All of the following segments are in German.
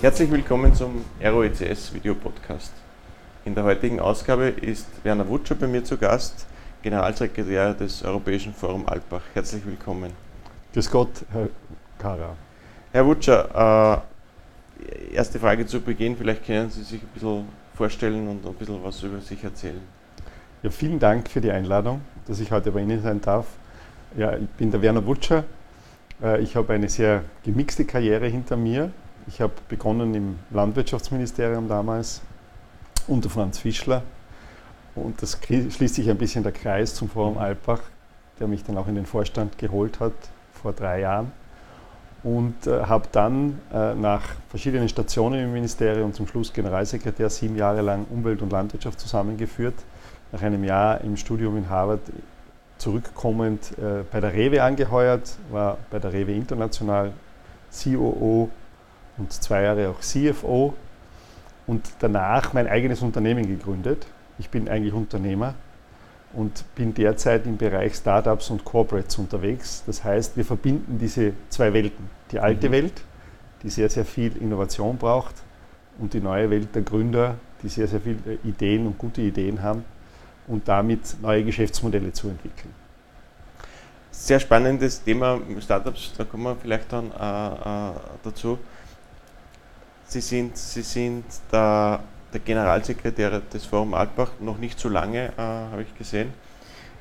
Herzlich willkommen zum ROECS Video Podcast. In der heutigen Ausgabe ist Werner Wutscher bei mir zu Gast, Generalsekretär des Europäischen Forum Alpbach. Herzlich willkommen. Grüß Gott, Herr Kara. Herr Wutscher, äh, erste Frage zu Beginn. Vielleicht können Sie sich ein bisschen vorstellen und ein bisschen was über sich erzählen. Ja, vielen Dank für die Einladung, dass ich heute bei Ihnen sein darf. Ja, ich bin der Werner Wutscher. Äh, ich habe eine sehr gemixte Karriere hinter mir. Ich habe begonnen im Landwirtschaftsministerium damals unter Franz Fischler. Und das schließt sich ein bisschen der Kreis zum Forum Alpbach, der mich dann auch in den Vorstand geholt hat vor drei Jahren. Und äh, habe dann äh, nach verschiedenen Stationen im Ministerium zum Schluss Generalsekretär sieben Jahre lang Umwelt und Landwirtschaft zusammengeführt. Nach einem Jahr im Studium in Harvard zurückkommend äh, bei der Rewe angeheuert, war bei der Rewe International COO und zwei Jahre auch CFO und danach mein eigenes Unternehmen gegründet. Ich bin eigentlich Unternehmer und bin derzeit im Bereich Startups und Corporates unterwegs. Das heißt, wir verbinden diese zwei Welten. Die alte mhm. Welt, die sehr, sehr viel Innovation braucht und die neue Welt der Gründer, die sehr, sehr viele Ideen und gute Ideen haben und damit neue Geschäftsmodelle zu entwickeln. Sehr spannendes Thema Startups, da kommen wir vielleicht dann äh, äh, dazu. Sie sind, Sie sind der, der, Generalsekretär des Forum Altbach noch nicht so lange, äh, habe ich gesehen.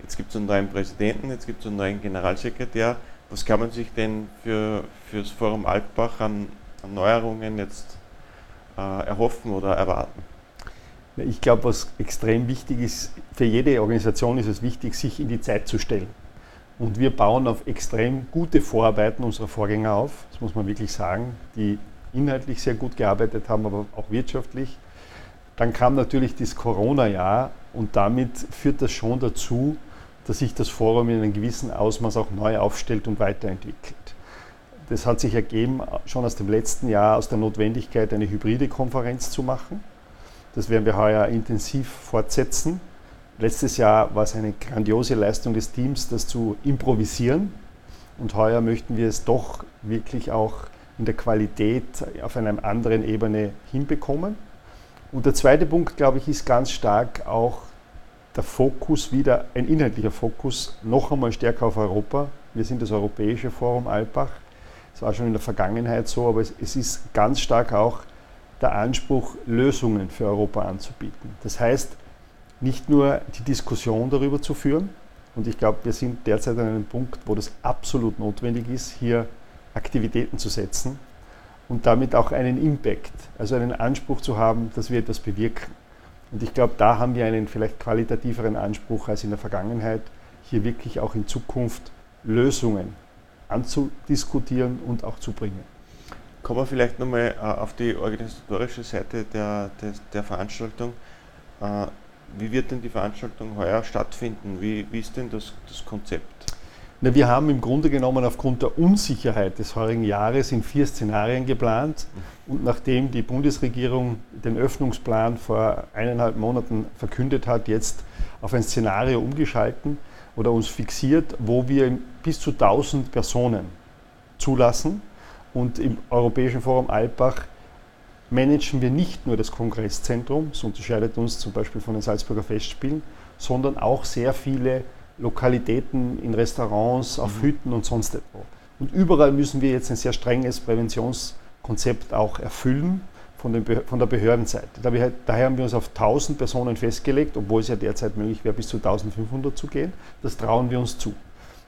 Jetzt gibt es einen neuen Präsidenten, jetzt gibt es einen neuen Generalsekretär. Was kann man sich denn für, das Forum Altbach an, an Neuerungen jetzt äh, erhoffen oder erwarten? Ich glaube, was extrem wichtig ist, für jede Organisation ist es wichtig, sich in die Zeit zu stellen. Und wir bauen auf extrem gute Vorarbeiten unserer Vorgänger auf, das muss man wirklich sagen, die inhaltlich sehr gut gearbeitet haben, aber auch wirtschaftlich. Dann kam natürlich das Corona-Jahr und damit führt das schon dazu, dass sich das Forum in einem gewissen Ausmaß auch neu aufstellt und weiterentwickelt. Das hat sich ergeben schon aus dem letzten Jahr aus der Notwendigkeit, eine hybride Konferenz zu machen. Das werden wir heuer intensiv fortsetzen. Letztes Jahr war es eine grandiose Leistung des Teams, das zu improvisieren. Und heuer möchten wir es doch wirklich auch in der Qualität auf einer anderen Ebene hinbekommen. Und der zweite Punkt, glaube ich, ist ganz stark auch der Fokus wieder, ein inhaltlicher Fokus, noch einmal stärker auf Europa. Wir sind das Europäische Forum Alpbach. Es war schon in der Vergangenheit so, aber es, es ist ganz stark auch der Anspruch, Lösungen für Europa anzubieten. Das heißt, nicht nur die Diskussion darüber zu führen, und ich glaube, wir sind derzeit an einem Punkt, wo das absolut notwendig ist, hier Aktivitäten zu setzen und damit auch einen Impact, also einen Anspruch zu haben, dass wir etwas bewirken. Und ich glaube, da haben wir einen vielleicht qualitativeren Anspruch als in der Vergangenheit, hier wirklich auch in Zukunft Lösungen anzudiskutieren und auch zu bringen. Kommen wir vielleicht nochmal äh, auf die organisatorische Seite der, der, der Veranstaltung. Äh, wie wird denn die Veranstaltung heuer stattfinden? Wie, wie ist denn das, das Konzept? Na, wir haben im Grunde genommen aufgrund der Unsicherheit des heurigen Jahres in vier Szenarien geplant. Und nachdem die Bundesregierung den Öffnungsplan vor eineinhalb Monaten verkündet hat, jetzt auf ein Szenario umgeschalten oder uns fixiert, wo wir bis zu 1000 Personen zulassen. Und im Europäischen Forum Alpbach managen wir nicht nur das Kongresszentrum, das unterscheidet uns zum Beispiel von den Salzburger Festspielen, sondern auch sehr viele Lokalitäten, in Restaurants, auf mhm. Hütten und sonst etwas. Und überall müssen wir jetzt ein sehr strenges Präventionskonzept auch erfüllen von, den, von der Behördenseite. Daher haben wir uns auf 1000 Personen festgelegt, obwohl es ja derzeit möglich wäre, bis zu 1500 zu gehen. Das trauen wir uns zu.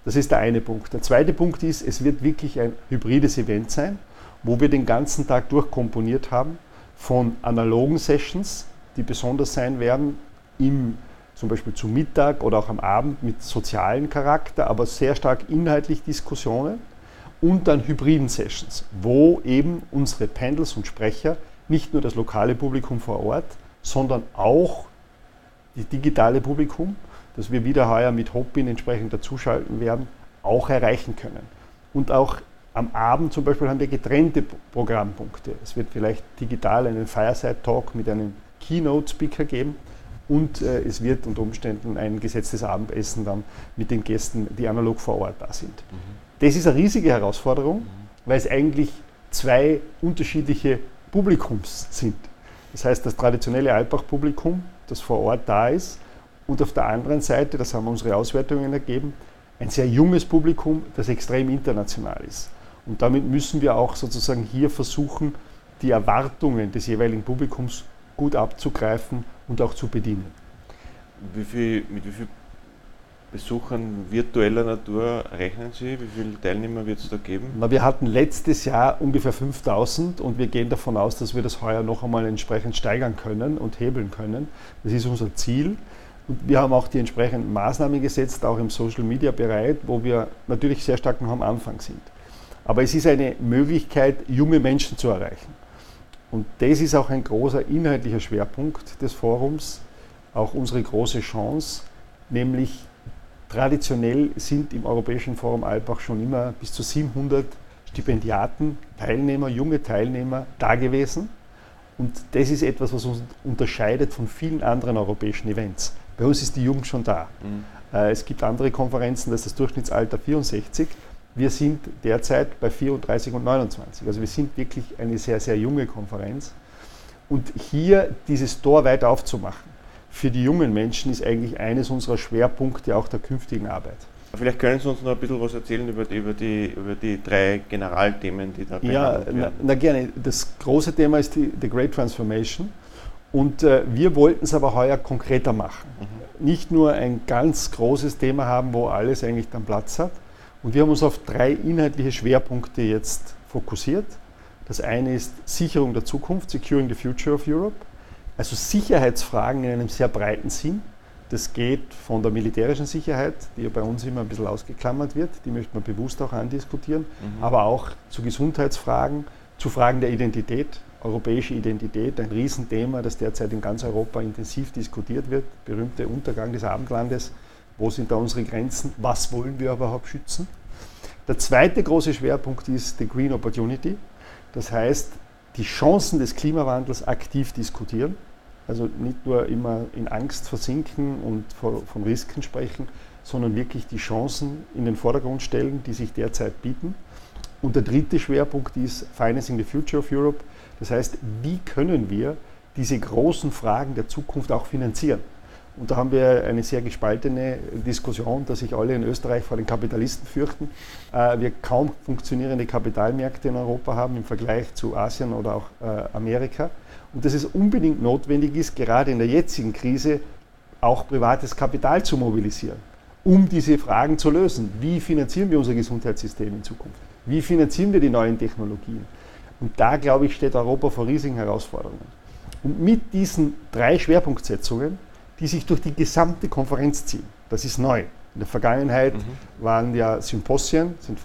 Das ist der eine Punkt. Der zweite Punkt ist, es wird wirklich ein hybrides Event sein, wo wir den ganzen Tag durchkomponiert haben von analogen Sessions, die besonders sein werden im zum Beispiel zu Mittag oder auch am Abend mit sozialen Charakter, aber sehr stark inhaltlich Diskussionen und dann hybriden Sessions, wo eben unsere Panels und Sprecher nicht nur das lokale Publikum vor Ort, sondern auch das digitale Publikum, das wir wieder heuer mit Hopin entsprechend dazuschalten werden, auch erreichen können. Und auch am Abend zum Beispiel haben wir getrennte Programmpunkte. Es wird vielleicht digital einen Fireside-Talk mit einem Keynote-Speaker geben und äh, es wird unter Umständen ein gesetztes Abendessen dann mit den Gästen, die analog vor Ort da sind. Mhm. Das ist eine riesige Herausforderung, mhm. weil es eigentlich zwei unterschiedliche Publikums sind. Das heißt, das traditionelle Altbach-Publikum, das vor Ort da ist, und auf der anderen Seite, das haben unsere Auswertungen ergeben, ein sehr junges Publikum, das extrem international ist. Und damit müssen wir auch sozusagen hier versuchen, die Erwartungen des jeweiligen Publikums gut abzugreifen und auch zu bedienen. Wie viel, mit wie vielen Besuchern virtueller Natur rechnen Sie? Wie viele Teilnehmer wird es da geben? Na, wir hatten letztes Jahr ungefähr 5000 und wir gehen davon aus, dass wir das heuer noch einmal entsprechend steigern können und hebeln können. Das ist unser Ziel. Und wir haben auch die entsprechenden Maßnahmen gesetzt, auch im Social Media Bereich, wo wir natürlich sehr stark noch am Anfang sind. Aber es ist eine Möglichkeit, junge Menschen zu erreichen. Und das ist auch ein großer inhaltlicher Schwerpunkt des Forums, auch unsere große Chance, nämlich traditionell sind im Europäischen Forum Alpbach schon immer bis zu 700 Stipendiaten, Teilnehmer, junge Teilnehmer da gewesen. Und das ist etwas, was uns unterscheidet von vielen anderen europäischen Events. Bei uns ist die Jugend schon da. Mhm. Äh, es gibt andere Konferenzen, da ist das Durchschnittsalter 64. Wir sind derzeit bei 34 und 29. Also wir sind wirklich eine sehr, sehr junge Konferenz. Und hier dieses Tor weit aufzumachen für die jungen Menschen ist eigentlich eines unserer Schwerpunkte auch der künftigen Arbeit. Vielleicht können Sie uns noch ein bisschen was erzählen über die, über die, über die drei Generalthemen, die da ja, behandelt werden. Ja, na, gerne. Das große Thema ist die the Great Transformation. Und äh, wir wollten es aber heuer konkreter machen. Mhm. Nicht nur ein ganz großes Thema haben, wo alles eigentlich dann Platz hat, und wir haben uns auf drei inhaltliche Schwerpunkte jetzt fokussiert. Das eine ist Sicherung der Zukunft, Securing the Future of Europe. Also Sicherheitsfragen in einem sehr breiten Sinn. Das geht von der militärischen Sicherheit, die ja bei uns immer ein bisschen ausgeklammert wird, die möchte man bewusst auch andiskutieren, mhm. aber auch zu Gesundheitsfragen, zu Fragen der Identität, europäische Identität, ein Riesenthema, das derzeit in ganz Europa intensiv diskutiert wird, berühmte Untergang des Abendlandes wo sind da unsere Grenzen, was wollen wir überhaupt schützen. Der zweite große Schwerpunkt ist die Green Opportunity, das heißt, die Chancen des Klimawandels aktiv diskutieren, also nicht nur immer in Angst versinken und von Risiken sprechen, sondern wirklich die Chancen in den Vordergrund stellen, die sich derzeit bieten. Und der dritte Schwerpunkt ist Financing the Future of Europe. Das heißt, wie können wir diese großen Fragen der Zukunft auch finanzieren? Und da haben wir eine sehr gespaltene Diskussion, dass sich alle in Österreich vor den Kapitalisten fürchten. Äh, wir kaum funktionierende Kapitalmärkte in Europa haben im Vergleich zu Asien oder auch äh, Amerika. Und dass es unbedingt notwendig ist, gerade in der jetzigen Krise auch privates Kapital zu mobilisieren, um diese Fragen zu lösen. Wie finanzieren wir unser Gesundheitssystem in Zukunft? Wie finanzieren wir die neuen Technologien? Und da, glaube ich, steht Europa vor riesigen Herausforderungen. Und mit diesen drei Schwerpunktsetzungen die sich durch die gesamte Konferenz ziehen. Das ist neu. In der Vergangenheit mhm. waren ja Symposien, sind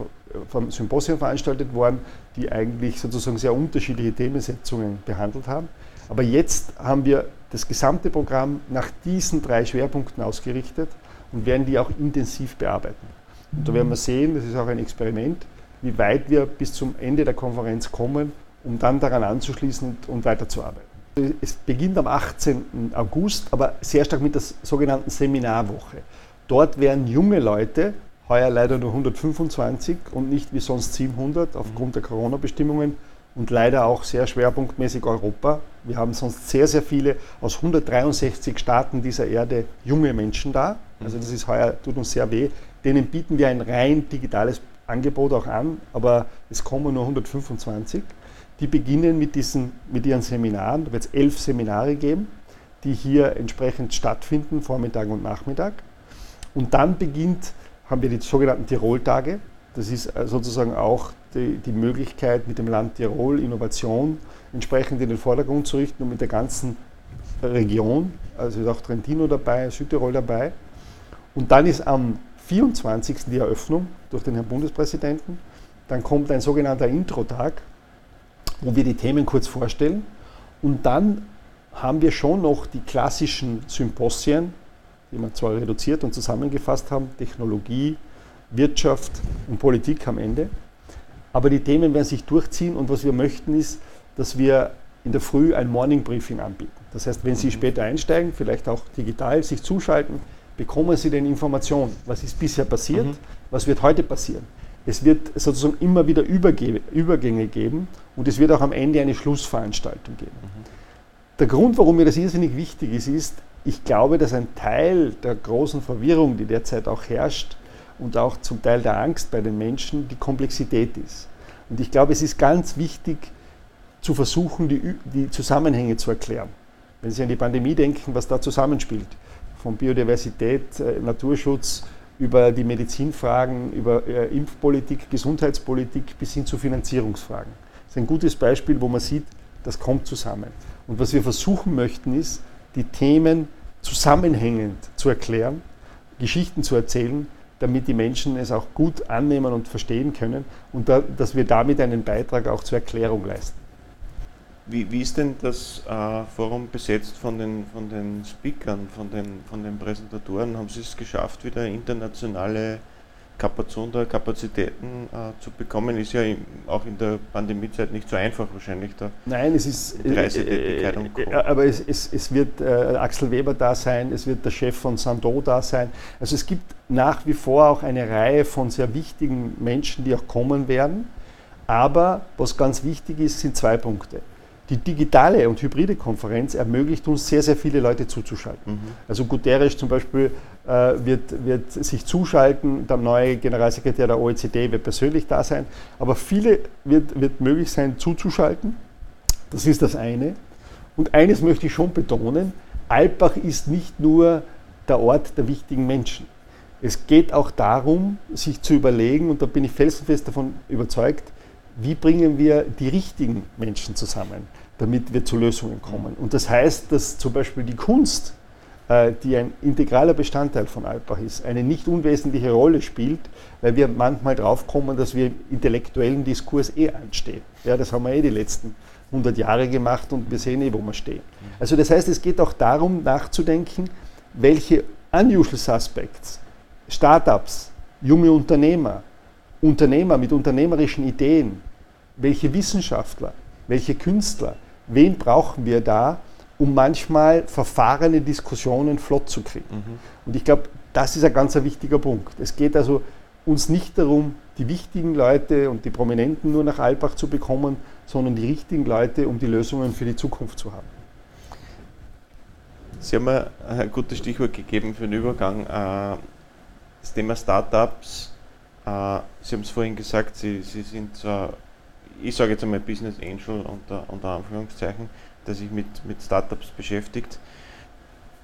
von Symposien veranstaltet worden, die eigentlich sozusagen sehr unterschiedliche Themensetzungen behandelt haben. Aber jetzt haben wir das gesamte Programm nach diesen drei Schwerpunkten ausgerichtet und werden die auch intensiv bearbeiten. Und da werden wir sehen, das ist auch ein Experiment, wie weit wir bis zum Ende der Konferenz kommen, um dann daran anzuschließen und, und weiterzuarbeiten. Es beginnt am 18. August, aber sehr stark mit der sogenannten Seminarwoche. Dort werden junge Leute, heuer leider nur 125 und nicht wie sonst 700 aufgrund der Corona-Bestimmungen und leider auch sehr schwerpunktmäßig Europa. Wir haben sonst sehr, sehr viele aus 163 Staaten dieser Erde junge Menschen da. Also das ist heuer, tut uns sehr weh. Denen bieten wir ein rein digitales Angebot auch an, aber es kommen nur 125 die beginnen mit, diesen, mit ihren Seminaren. Da wird es elf Seminare geben, die hier entsprechend stattfinden, Vormittag und Nachmittag. Und dann beginnt, haben wir die sogenannten Tirol-Tage. Das ist äh, sozusagen auch die, die, Möglichkeit, mit dem Land Tirol Innovation entsprechend in den Vordergrund zu richten und mit der ganzen Region. Also ist auch Trentino dabei, Südtirol dabei. Und dann ist am 24. die Eröffnung durch den Herrn Bundespräsidenten. Dann kommt ein sogenannter Intro-Tag, wo wir die Themen kurz vorstellen. Und dann haben wir schon noch die klassischen Symposien, die wir zwar reduziert und zusammengefasst haben, Technologie, Wirtschaft und Politik am Ende. Aber die Themen werden sich durchziehen und was wir möchten ist, dass wir in der Früh ein Morning Briefing anbieten. Das heißt, wenn Sie mhm. später einsteigen, vielleicht auch digital sich zuschalten, bekommen Sie dann Informationen. Was ist bisher passiert? Mhm. Was wird heute passieren? Es wird sozusagen immer wieder Übergänge geben und es wird auch am Ende eine Schlussveranstaltung geben. Mhm. Der Grund, warum mir das irrsinnig wichtig ist, ist, ich glaube, dass ein Teil der großen Verwirrung, die derzeit auch herrscht und auch zum Teil der Angst bei den Menschen, die Komplexität ist. Und ich glaube, es ist ganz wichtig zu versuchen, die, die Zusammenhänge zu erklären. Wenn Sie an die Pandemie denken, was da zusammenspielt, von Biodiversität, äh, Naturschutz, über die Medizinfragen, über äh, Impfpolitik, Gesundheitspolitik bis hin zu Finanzierungsfragen. Das ist ein gutes Beispiel, wo man sieht, das kommt zusammen. Und was wir versuchen möchten, ist, die Themen zusammenhängend zu erklären, Geschichten zu erzählen, damit die Menschen es auch gut annehmen und verstehen können und da, dass wir damit einen Beitrag auch zur Erklärung leisten. Wie, wie ist denn das äh, Forum besetzt von den, von den Speakern, von den, von den Präsentatoren? Haben Sie es geschafft, wieder internationale Kapazon der Kapazitäten äh, zu bekommen, ist ja auch in der Pandemiezeit nicht so einfach wahrscheinlich da. Nein, es ist Reisetätigkeit und äh, Aber es, es, es wird äh, Axel Weber da sein, es wird der Chef von Sando da sein. Also es gibt nach wie vor auch eine Reihe von sehr wichtigen Menschen, die auch kommen werden. Aber was ganz wichtig ist, sind zwei Punkte die digitale und hybride Konferenz ermöglicht uns sehr, sehr viele Leute zuzuschalten. Mhm. Also Guterres zum Beispiel äh, wird, wird sich zuschalten, der neue Generalsekretär der OECD wird persönlich da sein, aber viele wird, wird möglich sein zuzuschalten. Das ist das eine. Und eines möchte ich schon betonen, Alpbach ist nicht nur der Ort der wichtigen Menschen. Es geht auch darum, sich zu überlegen, und da bin ich felsenfest davon überzeugt, wie bringen wir die richtigen Menschen zusammen, damit wir zu Lösungen kommen. Und das heißt, dass zum Beispiel die Kunst, äh, die ein integraler Bestandteil von Alpbach ist, eine nicht unwesentliche Rolle spielt, weil wir manchmal draufkommen, dass wir im intellektuellen Diskurs eh anstehen. Ja, das haben wir eh die letzten 100 Jahre gemacht und wir sehen eh, wo wir stehen. Also das heißt, es geht auch darum, nachzudenken, welche unusual Suspects, Startups, junge Unternehmer, Unternehmer mit unternehmerischen Ideen, welche Wissenschaftler, welche Künstler, wen brauchen wir da, um manchmal verfahrene Diskussionen flott zu kriegen. Mhm. Und ich glaube, das ist ein ganz wichtiger Punkt. Es geht also uns nicht darum, die wichtigen Leute und die Prominenten nur nach Albach zu bekommen, sondern die richtigen Leute, um die Lösungen für die Zukunft zu haben. Sie haben mir ein gutes Stichwort gegeben für den Übergang. Äh, das Thema Startups Sie haben es vorhin gesagt, Sie, Sie sind, äh, ich sage jetzt einmal Business Angel unter, unter Anführungszeichen, der sich mit, mit Startups beschäftigt.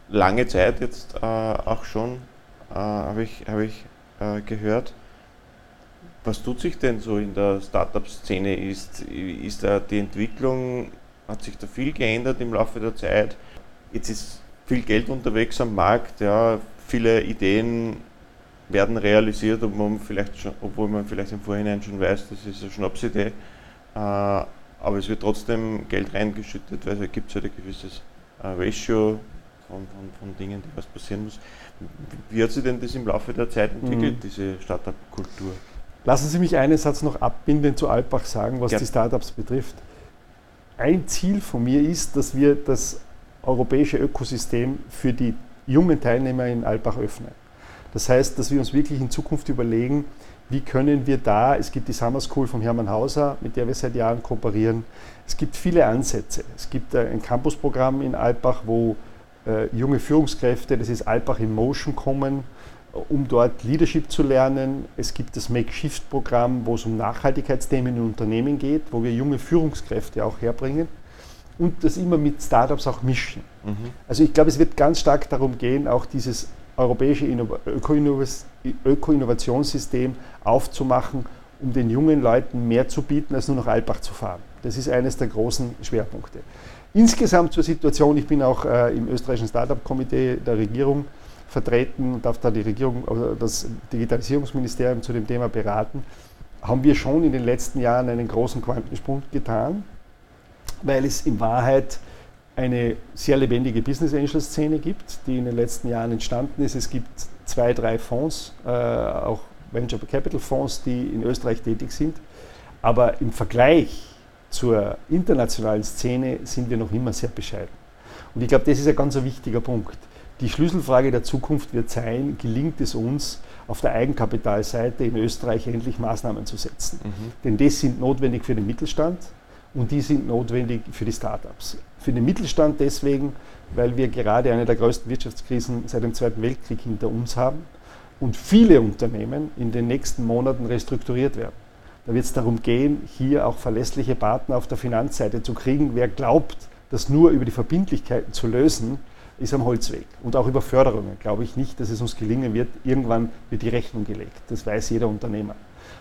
Lange Zeit jetzt äh, auch schon, habe ich, hab ich gehört. Was tut sich denn so in der Startup-Szene? Ist, ist da die Entwicklung, hat sich da viel geändert im Laufe der Zeit? Jetzt ist viel Geld unterwegs am Markt, ja, viele Ideen werden realisiert, ob man vielleicht schon, obwohl man vielleicht im Vorhinein schon weiß, das ist eine Schnapsidee. Äh, aber es wird trotzdem Geld reingeschüttet, weil es gibt halt ein gewisses äh, Ratio von, von, von, Dingen, die was passieren muss. Wie hat sich denn das im Laufe der Zeit entwickelt, mhm. diese Startup-Kultur? Lassen Sie mich einen Satz noch abbinden zu Alpbach sagen, was ja. die Startups betrifft. Ein Ziel von mir ist, dass wir das europäische Ökosystem für die jungen Teilnehmer in Alpbach öffnen. Das heißt, dass wir uns wirklich in Zukunft überlegen, wie können wir da, es gibt die Summer School von Hermann Hauser, mit der wir seit Jahren kooperieren. Es gibt viele Ansätze. Es gibt äh, ein Campusprogramm in Alpbach, wo äh, junge Führungskräfte, das ist Alpbach in Motion, kommen, um dort Leadership zu lernen. Es gibt das Make-Shift-Programm, wo es um Nachhaltigkeitsthemen in Unternehmen geht, wo wir junge Führungskräfte auch herbringen und das immer mit Startups auch mischen. Mhm. Also ich glaube, es wird ganz stark darum gehen, auch dieses europäische Öko-Innovationssystem aufzumachen, um den jungen Leuten mehr zu bieten, als nur nach Alpbach zu fahren. Das ist eines der großen Schwerpunkte. Insgesamt zur Situation, ich bin auch äh, im österreichischen Startup-Komitee der Regierung vertreten und darf da die Regierung, also das Digitalisierungsministerium zu dem Thema beraten, haben wir schon in den letzten Jahren einen großen Quantensprung getan, weil es in Wahrheit eine sehr lebendige Business Angel Szene gibt, die in den letzten Jahren entstanden ist. Es gibt zwei, drei Fonds, äh, auch Venture Capital Fonds, die in Österreich tätig sind. Aber im Vergleich zur internationalen Szene sind wir noch immer sehr bescheiden. Und ich glaube, das ist ein ganz wichtiger Punkt. Die Schlüsselfrage der Zukunft wird sein, gelingt es uns, auf der Eigenkapitalseite in Österreich endlich Maßnahmen zu setzen. Mhm. Denn das sind notwendig für den Mittelstand und die sind notwendig für die Startups. Für den Mittelstand deswegen, weil wir gerade eine der größten Wirtschaftskrisen seit dem Zweiten Weltkrieg hinter uns haben und viele Unternehmen in den nächsten Monaten restrukturiert werden. Da wird es darum gehen, hier auch verlässliche Partner auf der Finanzseite zu kriegen. Wer glaubt, das nur über die Verbindlichkeiten zu lösen, ist am Holzweg. Und auch über Förderungen glaube ich nicht, dass es uns gelingen wird. Irgendwann wird die Rechnung gelegt. Das weiß jeder Unternehmer.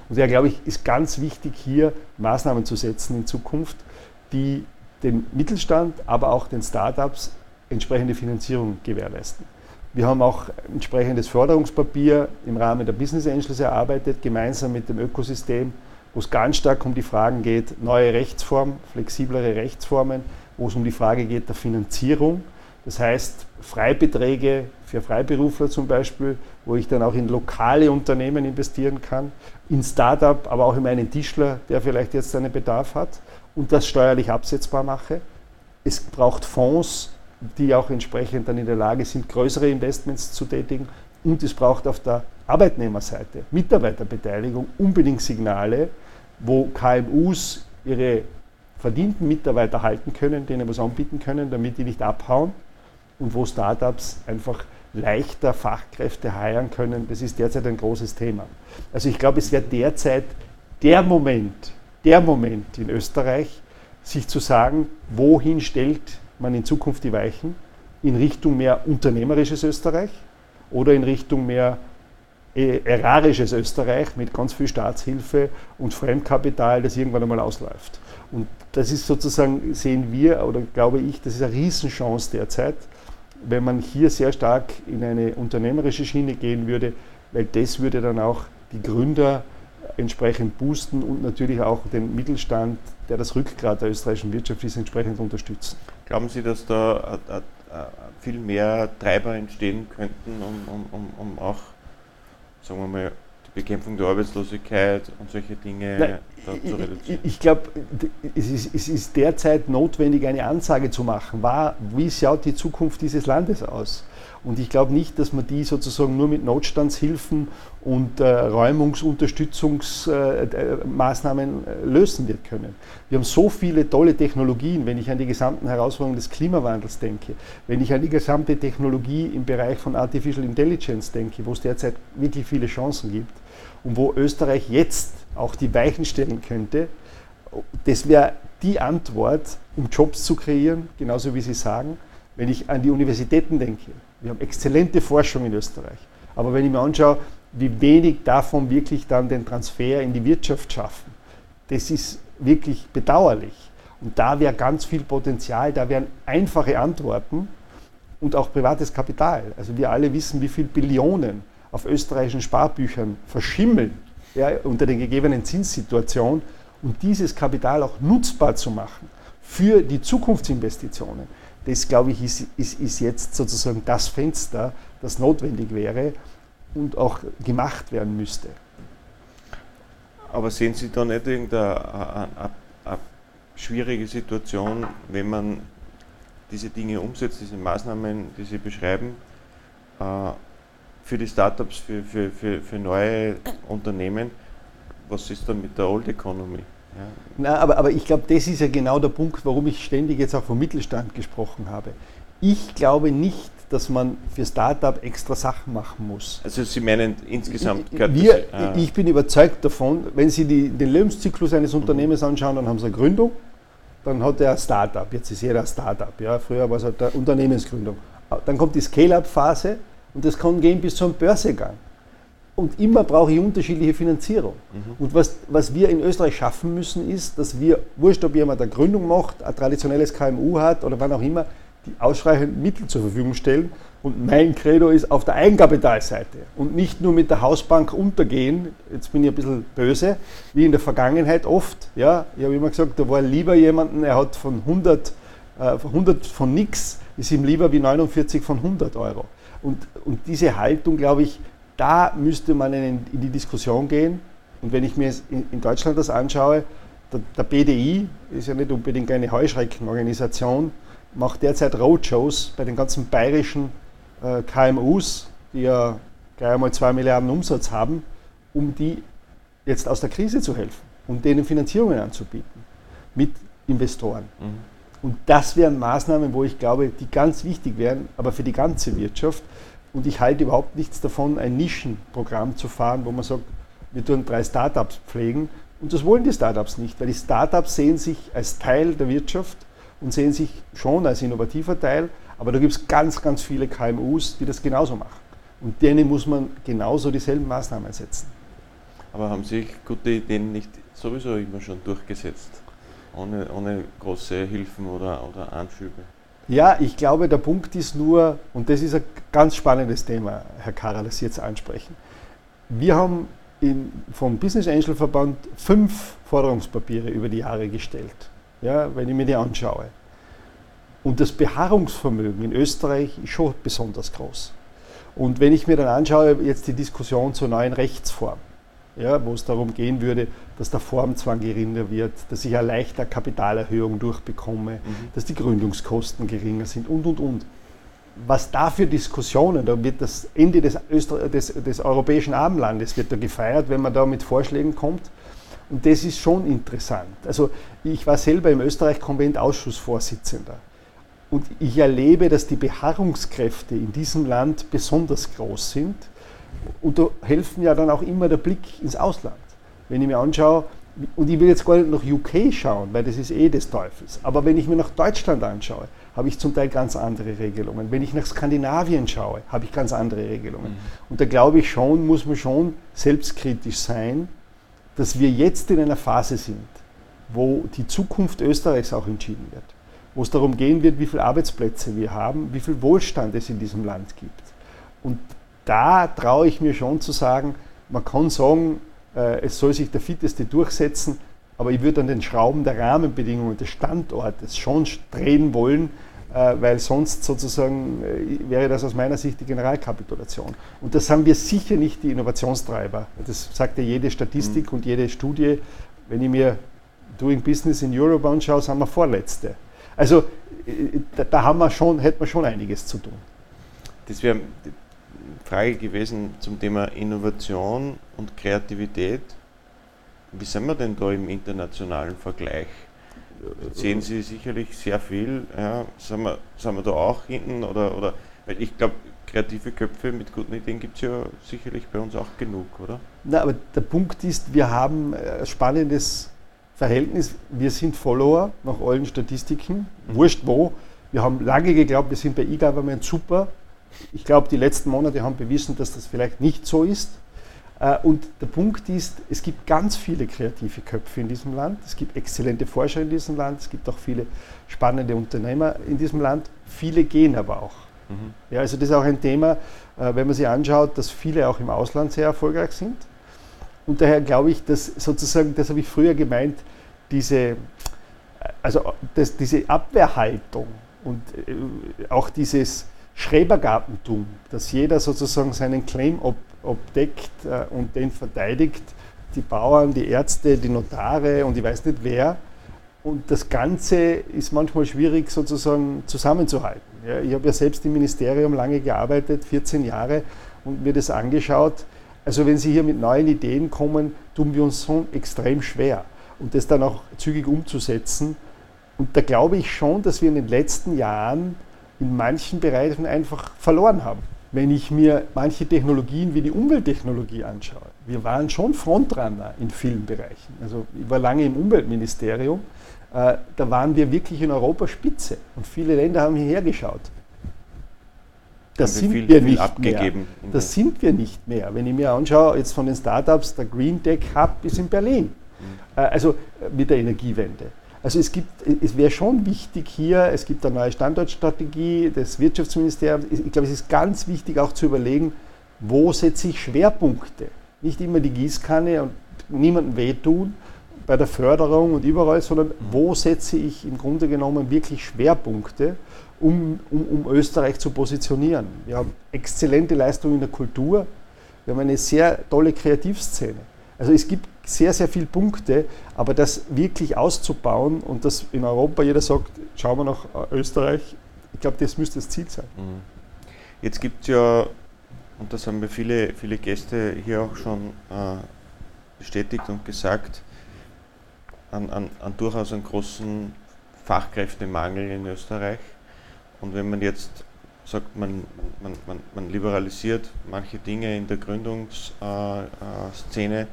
Und daher glaube ich, ist ganz wichtig, hier Maßnahmen zu setzen in Zukunft, die dem Mittelstand, aber auch den Startups entsprechende Finanzierung gewährleisten. Wir haben auch entsprechendes Förderungspapier im Rahmen der Business Angels erarbeitet, gemeinsam mit dem Ökosystem, wo es ganz stark um die Fragen geht, neue Rechtsformen, flexiblere Rechtsformen, wo es um die Frage geht der Finanzierung. Das heißt, Freibeträge für Freiberufler zum Beispiel, wo ich dann auch in lokale Unternehmen investieren kann, in Startup, aber auch in meinen Tischler, der vielleicht jetzt einen Bedarf hat und das steuerlich absetzbar mache. Es braucht Fonds, die auch entsprechend dann in der Lage sind, größere Investments zu tätigen. Und es braucht auf der Arbeitnehmerseite, Mitarbeiterbeteiligung, unbedingt Signale, wo KMUs ihre verdienten Mitarbeiter halten können, denen was anbieten können, damit die nicht abhauen und wo Startups einfach leichter Fachkräfte heiren können. Das ist derzeit ein großes Thema. Also ich glaube, es wäre derzeit der Moment, der Moment in Österreich, sich zu sagen, wohin stellt man in Zukunft die Weichen? In Richtung mehr unternehmerisches Österreich oder in Richtung mehr äh, erarisches Österreich mit ganz viel Staatshilfe und Fremdkapital, das irgendwann einmal ausläuft. Und das ist sozusagen, sehen wir oder glaube ich, das ist eine Riesenchance derzeit, wenn man hier sehr stark in eine unternehmerische Schiene gehen würde, weil das würde dann auch die Gründer entsprechend boosten und natürlich auch den Mittelstand, der das Rückgrat der österreichischen Wirtschaft ist, entsprechend unterstützen. Glauben Sie, dass da äh, äh, viel mehr Treiber entstehen könnten, um, um, um, auch, sagen wir mal, Bekämpfung der Arbeitslosigkeit und solche Dinge Nein, zu reduzieren? Ich, ich glaube, es ist, es ist, derzeit notwendig, eine Ansage zu machen. War, wie schaut die Zukunft dieses Landes aus? Und ich glaube nicht, dass man die sozusagen nur mit Notstandshilfen und äh, Räumungsunterstützungsmaßnahmen äh, äh, lösen wird können. Wir haben so viele tolle Technologien, wenn ich an die gesamten Herausforderungen des Klimawandels denke, wenn ich an die gesamte Technologie im Bereich von Artificial Intelligence denke, wo es derzeit wirklich viele Chancen gibt und wo Österreich jetzt auch die Weichen stellen könnte. Das wäre die Antwort, um Jobs zu kreieren, genauso wie Sie sagen. Wenn ich an die Universitäten denke, wir haben exzellente Forschung in Österreich. Aber wenn ich mir anschaue, wie wenig davon wirklich dann den Transfer in die Wirtschaft schaffen, das ist wirklich bedauerlich. Und da wäre ganz viel Potenzial, da wären einfache Antworten und auch privates Kapital. Also wir alle wissen, wie viele Billionen auf österreichischen Sparbüchern verschimmeln ja, unter den gegebenen Zinssituationen und dieses Kapital auch nutzbar zu machen für die Zukunftsinvestitionen das, glaube ich, ist, ist, ist jetzt sozusagen das Fenster, das notwendig wäre und auch gemacht werden müsste. Aber sehen Sie da nicht irgendeine schwierige Situation, wenn man diese Dinge umsetzt, diese Maßnahmen, die Sie beschreiben, äh, für die Startups, für, für, für, für neue Unternehmen? Was ist dann mit der Old Economy? Ja. Na, aber, aber ich glaube, das ist ja genau der Punkt, warum ich ständig jetzt auch vom Mittelstand gesprochen habe. Ich glaube nicht, dass man für Startup extra Sachen machen muss. Also Sie meinen insgesamt? Wir, das, ah. Ich bin überzeugt davon, wenn Sie die, den Lebenszyklus eines Unternehmens anschauen, dann haben Sie eine Gründung, dann hat er ein Startup. Jetzt ist jeder ein Startup. Ja? Früher war es halt eine Unternehmensgründung. Dann kommt die Scale-up-Phase und das kann gehen bis zum Börsegang und immer brauche ich unterschiedliche Finanzierung. Mhm. Und was, was wir in Österreich schaffen müssen, ist, dass wir, wurscht ob jemand eine Gründung macht, ein traditionelles KMU hat oder wann auch immer, die ausreichend Mittel zur Verfügung stellen. Und mein Credo ist auf der Eigenkapitalseite und nicht nur mit der Hausbank untergehen, jetzt bin ich ein bisschen böse, wie in der Vergangenheit oft. Ja, ich habe immer gesagt, da war lieber jemanden, er hat von 100, äh, 100 von nix, ist ihm lieber wie 49 von 100 Euro. Und, und diese Haltung, glaube ich, da müsste man in, in, die Diskussion gehen. Und wenn ich mir in, in Deutschland das anschaue, der, der, BDI ist ja nicht unbedingt eine Heuschreckenorganisation, macht derzeit Roadshows bei den ganzen bayerischen äh, KMUs, die ja gleich einmal 2 Milliarden Umsatz haben, um die jetzt aus der Krise zu helfen, um denen Finanzierungen anzubieten mit Investoren. Mhm. Und das wären Maßnahmen, wo ich glaube, die ganz wichtig wären, aber für die ganze Wirtschaft. Und ich halte überhaupt nichts davon, ein Nischenprogramm zu fahren, wo man sagt, wir tun drei Startups pflegen. Und das wollen die Startups nicht, weil die Startups sehen sich als Teil der Wirtschaft und sehen sich schon als innovativer Teil. Aber da gibt es ganz, ganz viele KMUs, die das genauso machen. Und denen muss man genauso dieselben Maßnahmen setzen. Aber haben sich gute Ideen nicht sowieso immer schon durchgesetzt? Ohne, ohne große Hilfen oder, oder Anschübe? Ja, ich glaube, der Punkt ist nur, und das ist ein ganz spannendes Thema, Herr Karrer, das Sie jetzt ansprechen. Wir haben in, vom Business Angel Verband fünf Forderungspapiere über die Jahre gestellt, ja, wenn ich mir die anschaue. Und das Beharrungsvermögen in Österreich ist schon besonders groß. Und wenn ich mir dann anschaue, jetzt die Diskussion zur neuen Rechtsform, ja, wo es darum gehen würde, dass der Formzwang geringer wird, dass ich eine leichter Kapitalerhöhung durchbekomme, mhm. dass die Gründungskosten geringer sind und, und, und. Was da für Diskussionen, da wird das Ende des, Öster des, des europäischen Abendlandes wird da gefeiert, wenn man da mit Vorschlägen kommt. Und das ist schon interessant. Also ich war selber im Österreich-Konvent Ausschussvorsitzender. Und ich erlebe, dass die Beharrungskräfte in diesem Land besonders groß sind und da helfen ja dann auch immer der Blick ins Ausland. Wenn ich mir anschaue, und ich will jetzt gar nicht nach UK schauen, weil das ist eh des Teufels, aber wenn ich mir nach Deutschland anschaue, habe ich zum Teil ganz andere Regelungen. Wenn ich nach Skandinavien schaue, habe ich ganz andere Regelungen. Mhm. Und da glaube ich schon, muss man schon selbstkritisch sein, dass wir jetzt in einer Phase sind, wo die Zukunft Österreichs auch entschieden wird. Wo es darum gehen wird, wie viele Arbeitsplätze wir haben, wie viel Wohlstand es in diesem Land gibt. Und da traue ich mir schon zu sagen, man kann sagen, äh, es soll sich der Fitteste durchsetzen, aber ich würde an den Schrauben der Rahmenbedingungen des Standortes schon drehen wollen, äh, weil sonst sozusagen äh, wäre das aus meiner Sicht die Generalkapitulation. Und das haben wir sicher nicht die Innovationstreiber. Das sagt ja jede Statistik mhm. und jede Studie. Wenn ich mir Doing Business in Europe anschaue, sind wir Vorletzte. Also da, da haben wir schon, hätten wir schon einiges zu tun. Das wäre Frage gewesen zum Thema Innovation und Kreativität. Wie sind wir denn da im internationalen Vergleich? Sehen Sie sicherlich sehr viel. Ja, sind, wir, sind wir da auch hinten? Oder, oder weil ich glaube, kreative Köpfe mit guten Ideen gibt es ja sicherlich bei uns auch genug, oder? Na, aber der Punkt ist, wir haben ein spannendes Verhältnis. Wir sind Follower nach allen Statistiken, mhm. wurscht wo. Wir haben lange geglaubt, wir sind bei E-Government super ich glaube, die letzten Monate haben bewiesen, dass das vielleicht nicht so ist. Äh, und der Punkt ist, es gibt ganz viele kreative Köpfe in diesem Land. Es gibt exzellente Forscher in diesem Land. Es gibt auch viele spannende Unternehmer in diesem Land. Viele gehen aber auch. Mhm. Ja, also das ist auch ein Thema, äh, wenn man sich anschaut, dass viele auch im Ausland sehr erfolgreich sind. Und daher glaube ich, dass sozusagen, das habe ich früher gemeint, diese, äh, also das, diese Abwehrhaltung und auch dieses, Schrebergartentum, dass jeder sozusagen seinen Claim ob, obdeckt äh, und den verteidigt, die Bauern, die Ärzte, die Notare und ich weiß nicht wer. Und das Ganze ist manchmal schwierig sozusagen zusammenzuhalten. Ja, ich habe ja selbst im Ministerium lange gearbeitet, 14 Jahre, und mir das angeschaut. Also wenn Sie hier mit neuen Ideen kommen, tun wir uns so extrem schwer. Und das dann auch zügig umzusetzen. Und da glaube ich schon, dass wir in den letzten Jahren in manchen Bereichen einfach verloren haben. Wenn ich mir manche Technologien wie die Umwelttechnologie anschaue, wir waren schon Frontrunner in vielen Bereichen. Also ich war lange im Umweltministerium, äh, da waren wir wirklich in Europa Spitze und viele Länder haben hierher geschaut. Das sind viel, wir nicht abgegeben. mehr. Das sind wir nicht mehr. Wenn ich mir anschaue, jetzt von den Startups, der Green Tech Hub ist in Berlin. Mhm. Äh, also äh, mit der Energiewende. Also es, gibt, es wäre schon wichtig hier, es gibt eine neue Standortstrategie des Wirtschaftsministeriums. Ich glaube, es ist ganz wichtig auch zu überlegen, wo setze ich Schwerpunkte. Nicht immer die Gießkanne und niemandem wehtun bei der Förderung und überall, sondern wo setze ich im Grunde genommen wirklich Schwerpunkte, um, um, um Österreich zu positionieren. Wir haben exzellente Leistungen in der Kultur, wir haben eine sehr tolle Kreativszene. Also es gibt sehr, sehr viele Punkte, aber das wirklich auszubauen und dass in Europa jeder sagt, schauen wir nach Österreich, ich glaube, das müsste das Ziel sein. Mhm. Jetzt gibt es ja, und das haben mir viele, viele Gäste hier auch schon äh, bestätigt und gesagt, an, an, an durchaus einen großen Fachkräftemangel in Österreich. Und wenn man jetzt sagt, man, man, man, man liberalisiert manche Dinge in der Gründungsszene, äh, äh,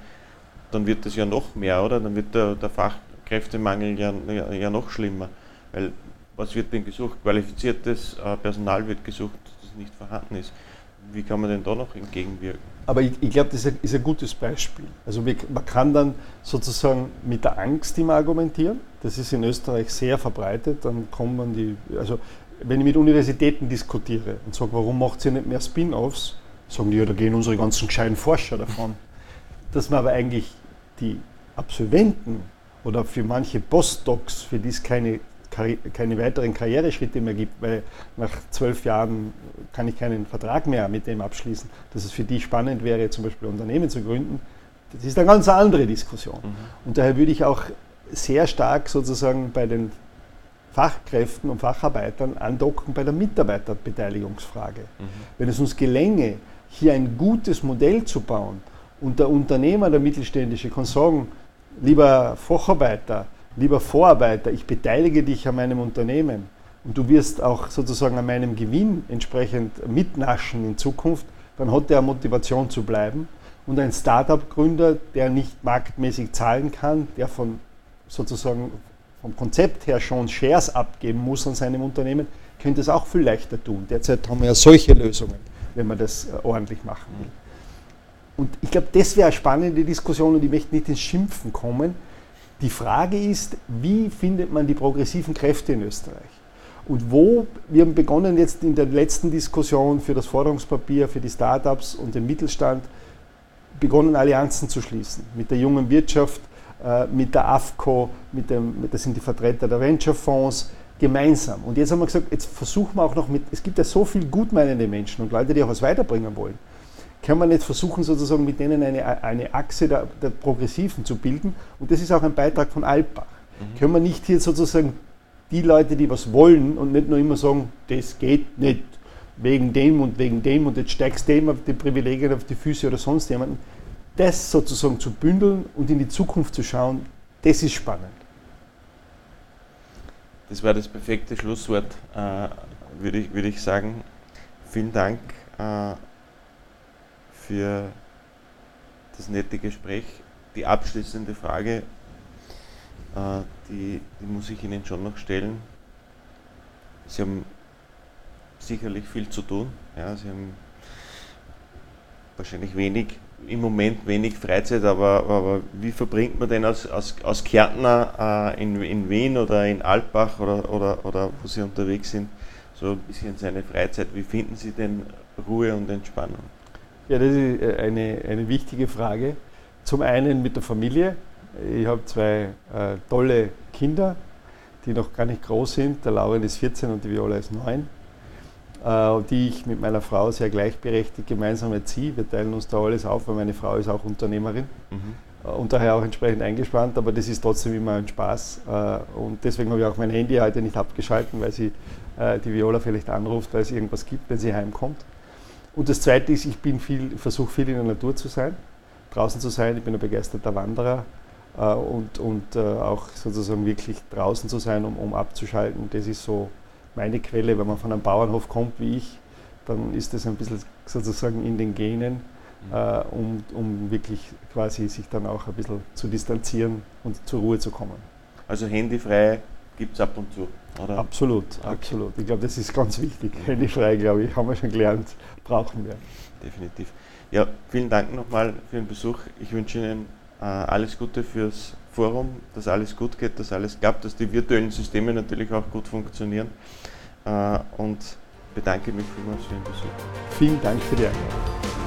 dann wird das ja noch mehr, oder? Dann wird der, der Fachkräftemangel ja, ja, ja, noch schlimmer. Weil was wird denn gesucht? Qualifiziertes äh, Personal wird gesucht, das nicht vorhanden ist. Wie kann man denn da noch entgegenwirken? Aber ich, ich glaube, das ist ein, ist ein, gutes Beispiel. Also man kann dann sozusagen mit der Angst immer argumentieren. Das ist in Österreich sehr verbreitet. Dann kommen man die, also wenn ich mit Universitäten diskutiere und sage, warum macht ihr nicht mehr Spin-offs, sagen die, ja, da gehen unsere ganzen gescheiten Forscher davon. Dass man aber eigentlich die Absolventen oder für manche Postdocs, für die es keine, keine weiteren Karriereschritte mehr gibt, weil nach zwölf Jahren kann ich keinen Vertrag mehr mit dem abschließen, dass es für die spannend wäre, zum Beispiel Unternehmen zu gründen, das ist eine ganz andere Diskussion. Mhm. Und daher würde ich auch sehr stark sozusagen bei den Fachkräften und Facharbeitern andocken bei der Mitarbeiterbeteiligungsfrage. Mhm. Wenn es uns gelänge, hier ein gutes Modell zu bauen und der Unternehmer, der Mittelständische, kann sagen, lieber Facharbeiter, lieber Vorarbeiter, ich beteilige dich an meinem Unternehmen und du wirst auch sozusagen an meinem Gewinn entsprechend mitnaschen in Zukunft, dann hat er Motivation zu bleiben. Und ein Startup-Gründer, der nicht marktmäßig zahlen kann, der von sozusagen vom Konzept her schon Shares abgeben muss an seinem Unternehmen, könnte es auch viel leichter tun. Derzeit haben wir ja solche Lösungen, wenn man das äh, ordentlich machen will. Und ich glaube, das wäre eine spannende Diskussion und ich möchte nicht ins Schimpfen kommen. Die Frage ist, wie findet man die progressiven Kräfte in Österreich? Und wo, wir haben begonnen jetzt in der letzten Diskussion für das Forderungspapier, für die Startups und den Mittelstand, begonnen Allianzen zu schließen mit der jungen Wirtschaft, äh, mit der AFCO, mit dem, das sind die Vertreter der Venture-Fonds, gemeinsam. Und jetzt haben wir gesagt, jetzt versuchen wir auch noch mit, es gibt ja so viele gutmeinende Menschen und Leute, die auch was weiterbringen wollen. Können wir nicht versuchen, sozusagen mit denen eine, eine Achse der, der Progressiven zu bilden? Und das ist auch ein Beitrag von Alpbach. Mhm. Können wir nicht hier sozusagen die Leute, die was wollen und nicht nur immer sagen, das geht nicht, wegen dem und wegen dem und jetzt steigst dem auf die Privilegien auf die Füße oder sonst jemanden, das sozusagen zu bündeln und in die Zukunft zu schauen, das ist spannend. Das war das perfekte Schlusswort, äh, würde ich, würd ich sagen. Vielen Dank äh, für das nette Gespräch. Die abschließende Frage, äh, die, die muss ich Ihnen schon noch stellen. Sie haben sicherlich viel zu tun. Ja, Sie haben wahrscheinlich wenig im Moment wenig Freizeit, aber, aber wie verbringt man denn als, als, als Kärntner äh, in, in Wien oder in Altbach oder, oder, oder wo Sie unterwegs sind, so ein bisschen seine Freizeit? Wie finden Sie denn Ruhe und Entspannung? Ja, das ist äh, eine, eine wichtige Frage. Zum einen mit der Familie. Ich habe zwei äh, tolle Kinder, die noch gar nicht groß sind. Der Lauren ist 14 und die Viola ist 9. Äh, die ich mit meiner Frau sehr gleichberechtigt gemeinsam erziehe. Wir teilen uns da alles auf, weil meine Frau ist auch Unternehmerin mhm. Äh, und daher auch entsprechend eingespannt, aber das ist trotzdem immer ein Spaß. Äh, und deswegen habe ich auch mein Handy heute nicht abgeschalten, weil sie die Viola vielleicht anruft, weil es irgendwas gibt, wenn sie heimkommt. Und das Zweite ist, ich viel, versuche viel in der Natur zu sein, draußen zu sein. Ich bin ein begeisterter Wanderer und, und auch sozusagen wirklich draußen zu sein, um, um abzuschalten. Das ist so meine Quelle, wenn man von einem Bauernhof kommt wie ich, dann ist das ein bisschen sozusagen in den Genen, mhm. äh, um, um wirklich quasi sich dann auch ein bisschen zu distanzieren und zur Ruhe zu kommen. Also handyfrei gibt es ab und zu, oder? Absolut, okay. absolut. Ich glaube, das ist ganz wichtig. Handyfrei, glaube ich, haben wir schon gelernt, brauchen wir. Definitiv. Ja, vielen Dank nochmal für den Besuch. Ich wünsche Ihnen äh, alles Gute fürs Forum, dass alles gut geht, dass alles klappt, dass die virtuellen Systeme natürlich auch gut funktionieren. Äh, und bedanke mich vielmals für den Besuch. Vielen Dank für die Einladung.